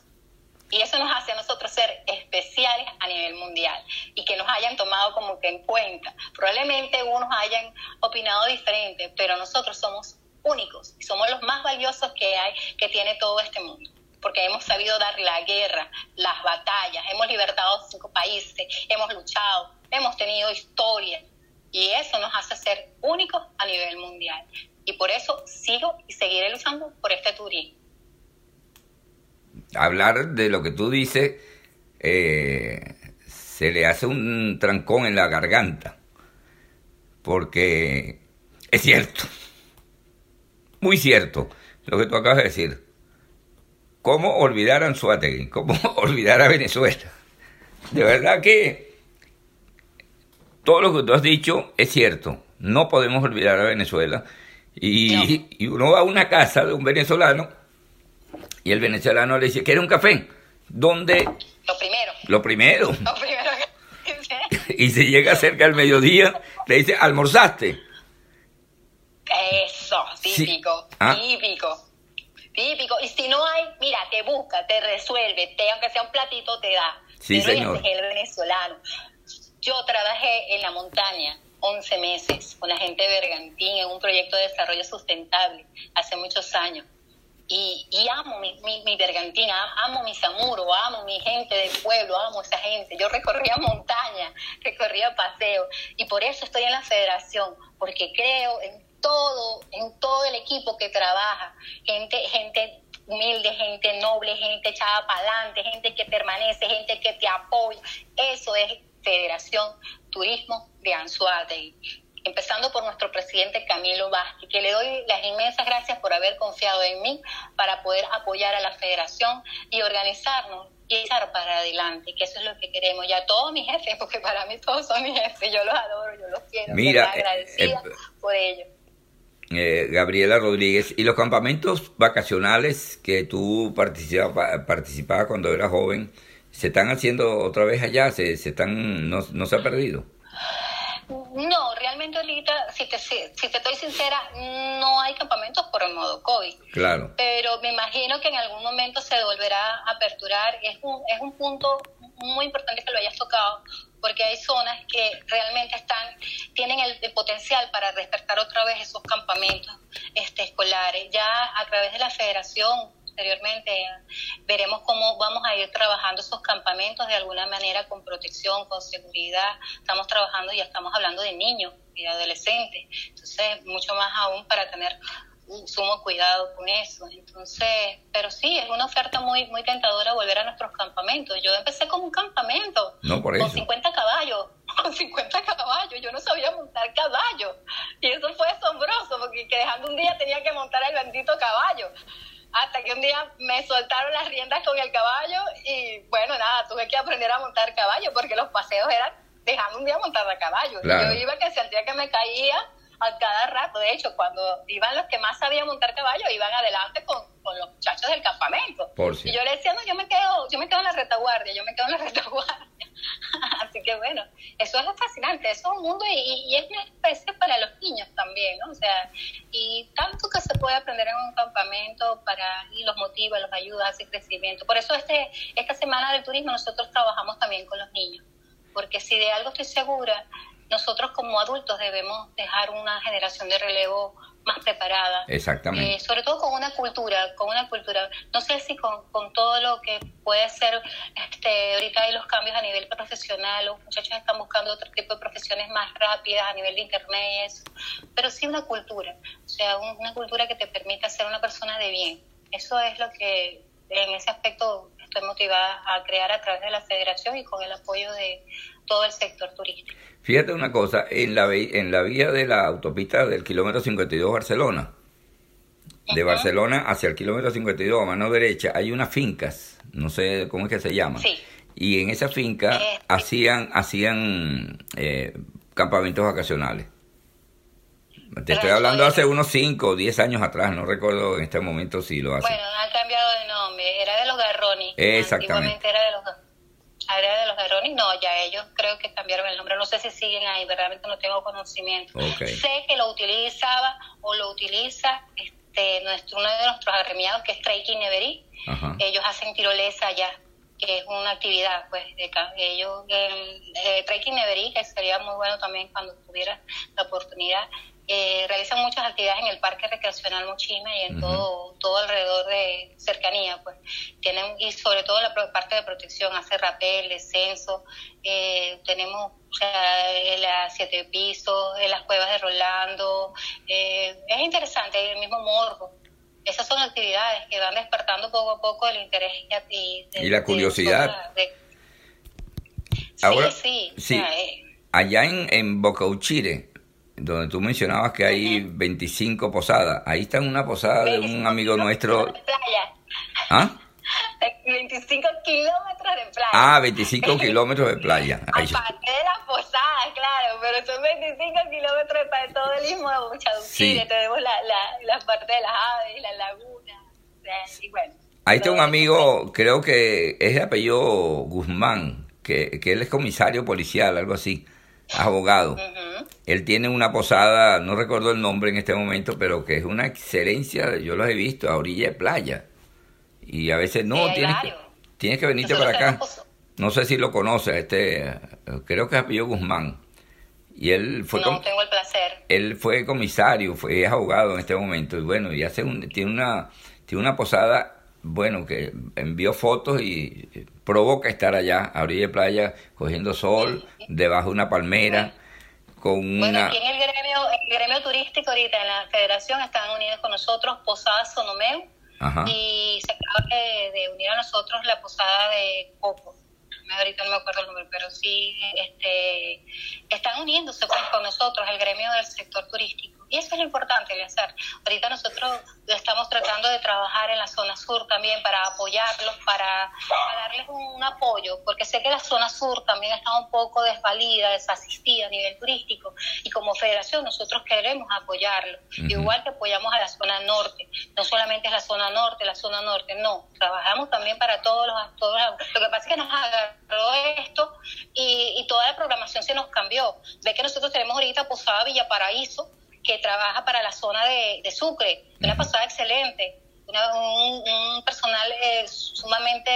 Y eso nos hace a nosotros ser especiales a nivel mundial y que nos hayan tomado como que en cuenta. Probablemente unos hayan opinado diferente, pero nosotros somos únicos y somos los más valiosos que hay, que tiene todo este mundo porque hemos sabido dar la guerra, las batallas, hemos libertado cinco países, hemos luchado, hemos tenido historia y eso nos hace ser únicos a nivel mundial. Y por eso sigo y seguiré luchando por este turismo. Hablar de lo que tú dices, eh, se le hace un trancón en la garganta, porque es cierto, muy cierto lo que tú acabas de decir ¿Cómo olvidar a Anzuategui? ¿Cómo olvidar a Venezuela? De verdad que todo lo que tú has dicho es cierto. No podemos olvidar a Venezuela. Y, uno va a una casa de un venezolano y el venezolano le dice, ¿quiere un café? ¿Dónde? Lo primero. Lo primero. Lo primero. y se llega cerca al mediodía, le dice, ¿almorzaste? Eso, típico, ah. típico. Típico. Y si no hay, mira, te busca, te resuelve, te, aunque sea un platito, te da. Sí, señor. es el venezolano. Yo trabajé en la montaña 11 meses con la gente de Bergantín en un proyecto de desarrollo sustentable hace muchos años. Y, y amo mi, mi, mi, Bergantín, amo mi Zamuro, amo mi gente del pueblo, amo esa gente. Yo recorría montaña, recorría paseo y por eso estoy en la federación, porque creo en todo, en todo el equipo que trabaja, gente, gente humilde, gente noble, gente echada para adelante, gente que permanece, gente que te apoya. Eso es Federación Turismo de Anzuate. Empezando por nuestro presidente Camilo Vázquez, que le doy las inmensas gracias por haber confiado en mí para poder apoyar a la federación y organizarnos y echar para adelante, que eso es lo que queremos. Ya todos mis jefes, porque para mí todos son mis jefes, yo los adoro, yo los quiero, Mira, estoy agradecida eh, por ello eh, Gabriela Rodríguez, y los campamentos vacacionales que tú participabas participaba cuando eras joven, ¿se están haciendo otra vez allá? ¿Se, se están, no, no se ha perdido? No, realmente ahorita, si te, si, te estoy sincera, no hay campamentos por el modo COVID. Claro. Pero me imagino que en algún momento se volverá a aperturar. Es un, es un punto muy importante que lo hayas tocado, porque hay zonas que realmente están tienen el, potencial para despertar otra vez esos campamentos este, escolares. Ya a través de la federación, posteriormente, veremos cómo vamos a ir trabajando esos campamentos de alguna manera con protección, con seguridad. Estamos trabajando, ya estamos hablando de niños y adolescentes, entonces mucho más aún para tener sumo cuidado con eso. Entonces, pero sí, es una oferta muy muy tentadora volver a nuestros campamentos. Yo empecé con un campamento con 50 caballos, con 50 caballos. Yo no sabía montar caballo. Y eso fue asombroso, porque dejando un día tenía que montar el bendito caballo. Hasta que un día me soltaron las riendas con el caballo y bueno, nada, tuve que aprender a montar caballo porque los paseos eran dejando un día montar a caballo. Yo iba que sentía que me caía a cada rato. De hecho, cuando iban los que más sabían montar caballo, iban adelante con, con los muchachos del campamento. Por si. Y yo le decía, no, yo me quedo, yo me quedo en la retaguardia, yo me quedo en la retaguardia. Así que bueno, eso es fascinante, eso es un mundo y, y, es una especie para los niños también, ¿no? O sea, y tanto que se puede aprender en un campamento para y los motiva, los ayuda a ese crecimiento. Por eso este esta semana del turismo nosotros trabajamos también con los niños, porque si de algo estoy segura, nosotros como adultos debemos dejar una generación de relevo más preparada. Exactamente. Eh, sobre todo con una cultura, con una cultura. No sé si con, con, todo lo que puede ser, este, ahorita hay los cambios a nivel profesional, los muchachos están buscando otro tipo de profesiones más rápidas a nivel de internet y eso, pero sí una cultura, o sea, una cultura que te permita ser una persona de bien. Eso es lo que en ese aspecto estoy motivada a crear a través de la federación y con el apoyo de todo el sector turístico. Fíjate una cosa, en la, en la vía de la autopista del kilómetro 52 Barcelona, de Barcelona hacia el kilómetro 52 a mano derecha, hay unas fincas, no sé cómo es que se llaman. Sí. Y en esa finca Eh, hacían, hacían eh, campamentos vacacionales. Te estoy hablando hace unos 5 o 10 años atrás, no recuerdo en este momento si lo hacen. Bueno, han cambiado de nombre, era de los Garroni. Exactamente. Antiguamente era de los era de los Garroni, no, ya ellos creo que cambiaron el nombre, no sé si siguen ahí, verdaderamente no tengo conocimiento. Ok. Sé que lo utilizaba o lo utiliza este nuestro uno de nuestros agremiados que es Trekking Neverí. Ellos hacen tirolesa allá, que es una actividad, pues, de ellos, eh, eh, Trekking Neverí, que sería muy bueno también cuando tuviera la oportunidad, eh, realizan muchas actividades en el Parque Recreacional Mochima y en todo, todo alrededor de cercanía, pues, tienen, y sobre todo la parte de protección, hace rapel, descenso, eh, tenemos o sea, en las siete pisos, en las cuevas de Rolando, eh, es interesante, el mismo morro. Esas son actividades que van despertando poco a poco el interés y, y, de- Y la curiosidad. nosotras, de- Sí, Ahora, sí, o sí. sea, eh, Allá en, en Bocauchire, donde tú mencionabas que hay 25 posadas, ahí está una posada de un 25 amigo nuestro. de playa. ¿Ah? 25 kilómetros de playa. Ah, 25 kilómetros de playa. Aparte de las posadas, claro, pero son 25 kilómetros para todo el istmo de Buchaduchile. Sí. Tenemos la, la, la parte de las aves, la laguna. y bueno. Ahí está un amigo, creo que es de apellido Guzmán, que, que él es comisario policial, algo así, abogado. Él tiene una posada, no recuerdo el nombre en este momento, pero que es una excelencia, yo los he visto, a orilla de playa. Y a veces no, Sí, tienes, que, tienes que venirte Nosotros para acá. No sé si lo conoces, este, creo que es apellido Guzmán. Y él fue, no tengo el placer. él fue comisario, fue es abogado en este momento. Y bueno, y hace un, tiene una, tiene una posada, bueno, que envió fotos y provoca estar allá, a orilla de playa, cogiendo sol, debajo de una palmera, con Bueno, una... aquí en el gremio, el gremio turístico ahorita en la federación están unidos con nosotros Posada Sonomeu Ajá. y se acaba de, de unir a nosotros la Posada de Coco. Ahorita no me acuerdo el nombre, pero sí este, están uniéndose pues, con nosotros, el gremio del sector turístico. Y eso es lo importante, Eleazar. Ahorita nosotros estamos tratando de trabajar en la zona sur también para apoyarlos, para, para darles un apoyo, porque sé que la zona sur también está un poco desvalida, desasistida a nivel turístico, y como federación nosotros queremos apoyarlo, Ujú. igual que apoyamos a la zona norte. No solamente es la zona norte, la zona norte, no, trabajamos también para todos los... Todos los- lo que pasa es que nos agarró esto y, y toda la programación se nos cambió. Ve que nosotros tenemos ahorita Posada Villa Paraíso, que trabaja para la zona de, de Sucre, una pasada excelente, una- un, un personal eh, sumamente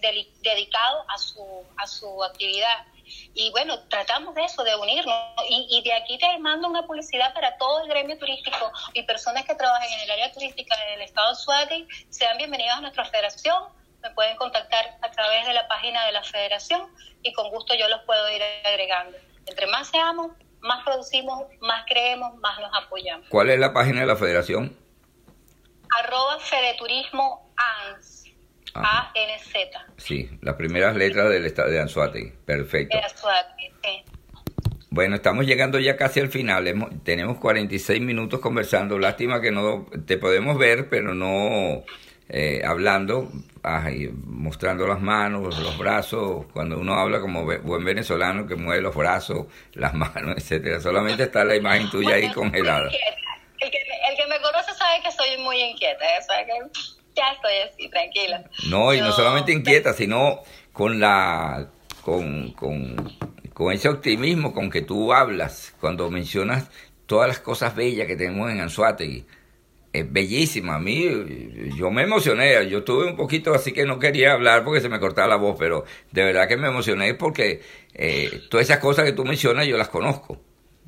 deli- dedicado a su, a su actividad. Y bueno, tratamos de eso, de unirnos. Y, y de aquí te mando una publicidad para todo el gremio turístico y personas que trabajen en el área turística del estado de Suárez. Sean bienvenidos a nuestra federación. Me pueden contactar a través de la página de la federación y con gusto yo los puedo ir agregando. Entre más seamos, más producimos, más creemos, más nos apoyamos. ¿Cuál es la página de la federación? Arroba Fedeturismo ANS. Ajá. A-N-Z. Sí, las primeras letras del estado de Anzuategui. Perfecto. de Azuate, sí. Bueno, estamos llegando ya casi al final. Hemos- tenemos 46 minutos conversando. Lástima que no te podemos ver, pero no eh, hablando, mostrando las manos, los brazos, cuando uno habla como buen venezolano que mueve los brazos, las manos, etcétera. Solamente está la imagen tuya ahí congelada. El que, el que, me conoce sabe que soy muy inquieta, ¿eh? que ya estoy así, tranquila. No, y no, solamente inquieta, sino con la con, con, con ese optimismo con que tú hablas cuando mencionas todas las cosas bellas que tenemos en Anzuategui es bellísima. A mí, yo me emocioné. Yo estuve un poquito así que no quería hablar porque se me cortaba la voz, pero de verdad que me emocioné porque eh, todas esas cosas que tú mencionas yo las conozco.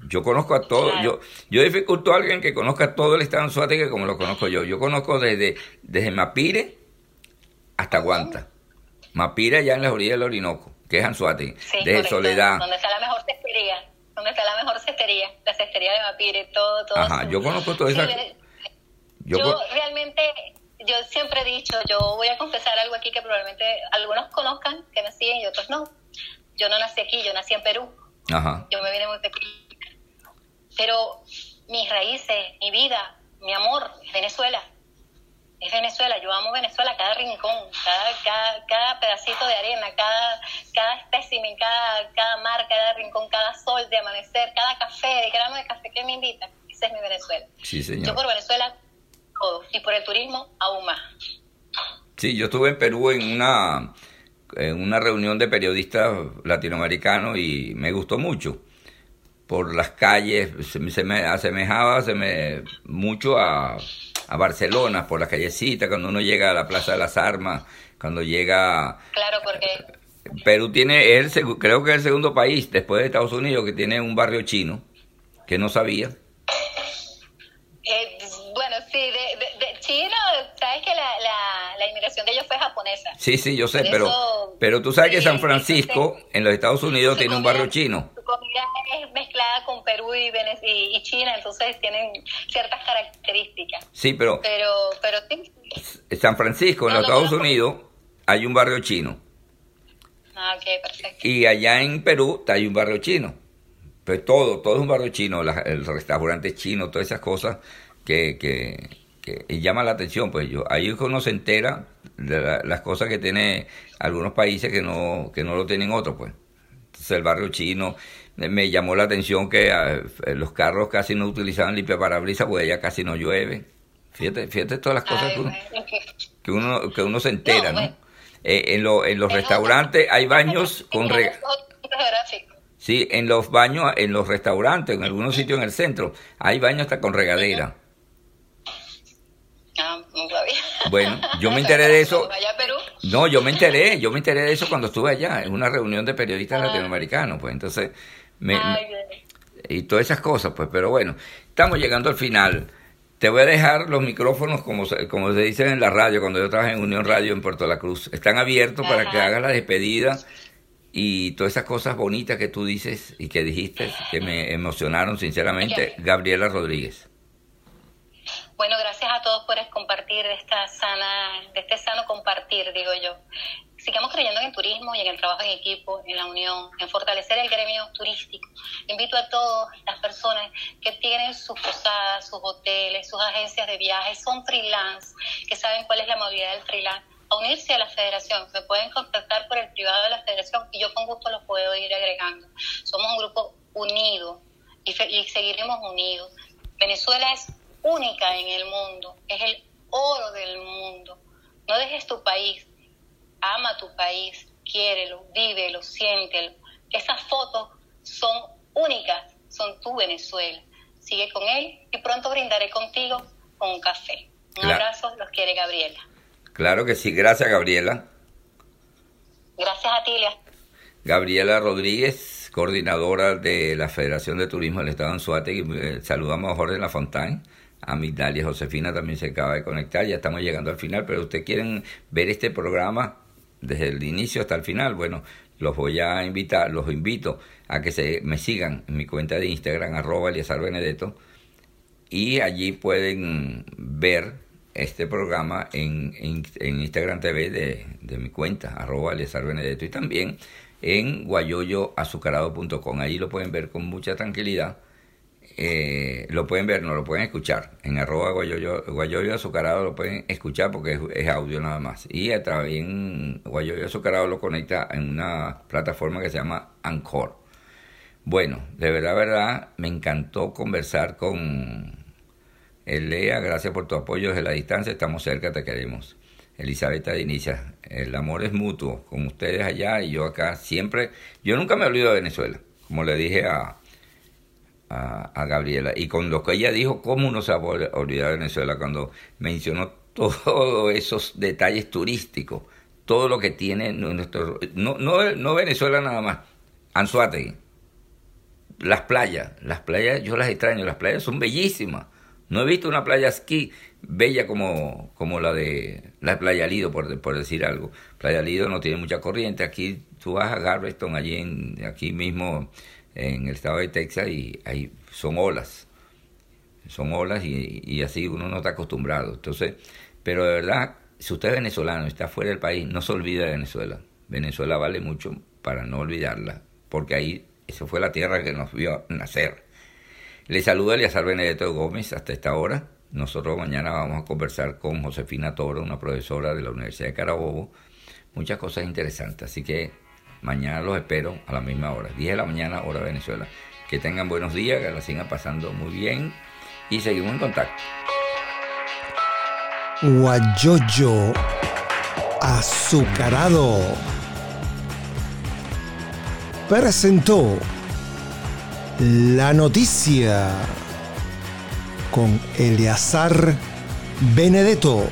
Yo conozco a todos. Yo, yo dificulto a alguien que conozca todo el estado de como lo conozco yo. Yo conozco desde, desde Mapire hasta Guanta. Mapire allá en las orillas del Orinoco, que es Anzuategui. desde Soledad. Donde está la mejor cestería. Donde está la mejor cestería. La cestería de Mapire, todo, todo. Ajá, yo conozco todo eso. Yo, realmente, yo siempre he dicho, yo voy a confesar algo aquí que probablemente algunos conozcan, que me siguen y otros no. Yo no nací aquí, yo nací en Perú. Yo me vine muy pequeña. Pero mis raíces, mi vida, mi amor es Venezuela. Es Venezuela, yo amo Venezuela, cada rincón, cada, cada, pedacito de arena, cada, cada espécimen, cada, cada mar, cada rincón, cada sol de amanecer, cada café, de grano de café que me invita. Ese es mi Venezuela. Sí, señor. Yo por Venezuela y por el turismo aún más. Sí, yo estuve en Perú en una, en una reunión de periodistas latinoamericanos y me gustó mucho. Por las calles, se, me asemejaba se me, mucho a, a Barcelona, por las callecitas, cuando uno llega a la Plaza de las Armas, cuando llega... Claro, porque... Perú tiene, el, creo que es el segundo país después de Estados Unidos que tiene un barrio chino, que no sabía. Eh, la, la, de ellos fue japonesa. Sí, sí, yo sé, pero, pero tú sabes que San Francisco, en los Estados Unidos, tiene un barrio chino. Su comida es mezclada con Perú y, y, China, entonces tienen ciertas características. Sí, pero. Pero, pero sí. San Francisco, en los Estados Unidos, hay un barrio chino. Ah, ok, perfecto. Y allá en Perú hay un barrio chino. Pues todo, todo es un barrio chino, el restaurante chino, todas esas cosas que, que, llama la atención. Pues yo, ahí uno se entera de las cosas que tiene algunos países que no, que no lo tienen otros, pues. Entonces el barrio chino me llamó la atención que ah, los carros casi no utilizaban limpia parabrisas porque allá casi no llueve. Fíjate, fíjate todas las cosas que, uno, que, uno, se entera, ¿no? Eh, en, lo, en los restaurantes hay baños con... Sí, en los baños, en los restaurantes, en algunos sitios en el centro, hay baños hasta con regadera. Ah, bueno, yo me enteré de eso. No, yo me enteré, yo me enteré de eso cuando estuve allá, en una reunión de periodistas ah. latinoamericanos, pues entonces, me, y todas esas cosas, pues, pero bueno, estamos llegando al final. Te voy a dejar los micrófonos, como, como se dice en la radio, cuando yo trabajé en Unión Radio en Puerto La Cruz. Están abiertos para que hagas la despedida y todas esas cosas bonitas que tú dices y que dijiste, que me emocionaron sinceramente. Gabriela Rodríguez. Bueno, gracias a todos por compartir esta sana, de este sano compartir, digo yo. Sigamos creyendo en turismo y en el trabajo en equipo, en la unión, en fortalecer el gremio turístico. Invito a todas las personas que tienen sus posadas, sus hoteles, sus agencias de viajes, son freelance, que saben cuál es la modalidad del freelance, a unirse a la federación. Me pueden contactar por el privado de la federación y yo con gusto los puedo ir agregando. Somos un grupo unido y, y seguiremos unidos. Venezuela es única en el mundo, es el oro del mundo. No dejes tu país, ama tu país, quiérelo, vívelo, siéntelo. Esas fotos son únicas, son tu Venezuela. Sigue con él y pronto brindaré contigo con un café. Un abrazo, los quiere Gabriela. Claro que sí, gracias Gabriela. Gracias a ti, Gabriela Rodríguez, coordinadora de la Federación de Turismo del Estado de Anzuategui. Eh, saludamos a Jorge Lafontaine a Migdalia Josefina también se acaba de conectar, ya estamos llegando al final, pero ustedes quieren ver este programa desde el inicio hasta el final, bueno, los voy a invitar, los invito a que se me sigan en mi cuenta de Instagram, arroba Eliazar Benedetto, y allí pueden ver este programa en, en, Instagram TV de, de, mi cuenta, arroba Eliazar Benedetto, y también en guayoyoazucarado.com, ahí lo pueden ver con mucha tranquilidad eh, lo pueden ver, no lo pueden escuchar. En arroba guayoyo, guayoyo azucarado lo pueden escuchar porque es, audio nada más. Y también guayoyo azucarado lo conecta en una plataforma que se llama Anchor. Bueno, de verdad, verdad, me encantó conversar con Lea. Gracias por tu apoyo desde la distancia. Estamos cerca, te queremos. Elizabeth Inicia, el amor es mutuo con ustedes allá y yo acá. Siempre, yo nunca me olvido de Venezuela, como le dije a, a, Gabriela. Y con lo que ella dijo, ¿cómo uno se va a olvidar Venezuela cuando mencionó todos esos detalles turísticos? Todo lo que tiene nuestro... No, no, no Venezuela nada más, Anzuategui. Las playas, las playas, yo las extraño, las playas son bellísimas. No he visto una playa esquí bella como, como la de la Playa Lido, por, por decir algo. Playa Lido no tiene mucha corriente. Aquí tú vas a Galveston, allí en, aquí mismo en el estado de Texas y ahí son olas. Son olas y, así uno no está acostumbrado. Entonces, pero de verdad, si usted es venezolano y está fuera del país, no se olvide de Venezuela. Venezuela vale mucho para no olvidarla, porque ahí, esa fue la tierra que nos vio nacer. Le saluda Eliazar Benedetto Gómez hasta esta hora. Nosotros mañana vamos a conversar con Josefina Toro, una profesora de la Universidad de Carabobo. Muchas cosas interesantes. Así que Mañana los espero a la misma hora, 10 de la mañana, hora Venezuela. Que tengan buenos días, que la sigan pasando muy bien y seguimos en contacto. Guayoyo azucarado presentó la noticia con Eleazar Benedetto.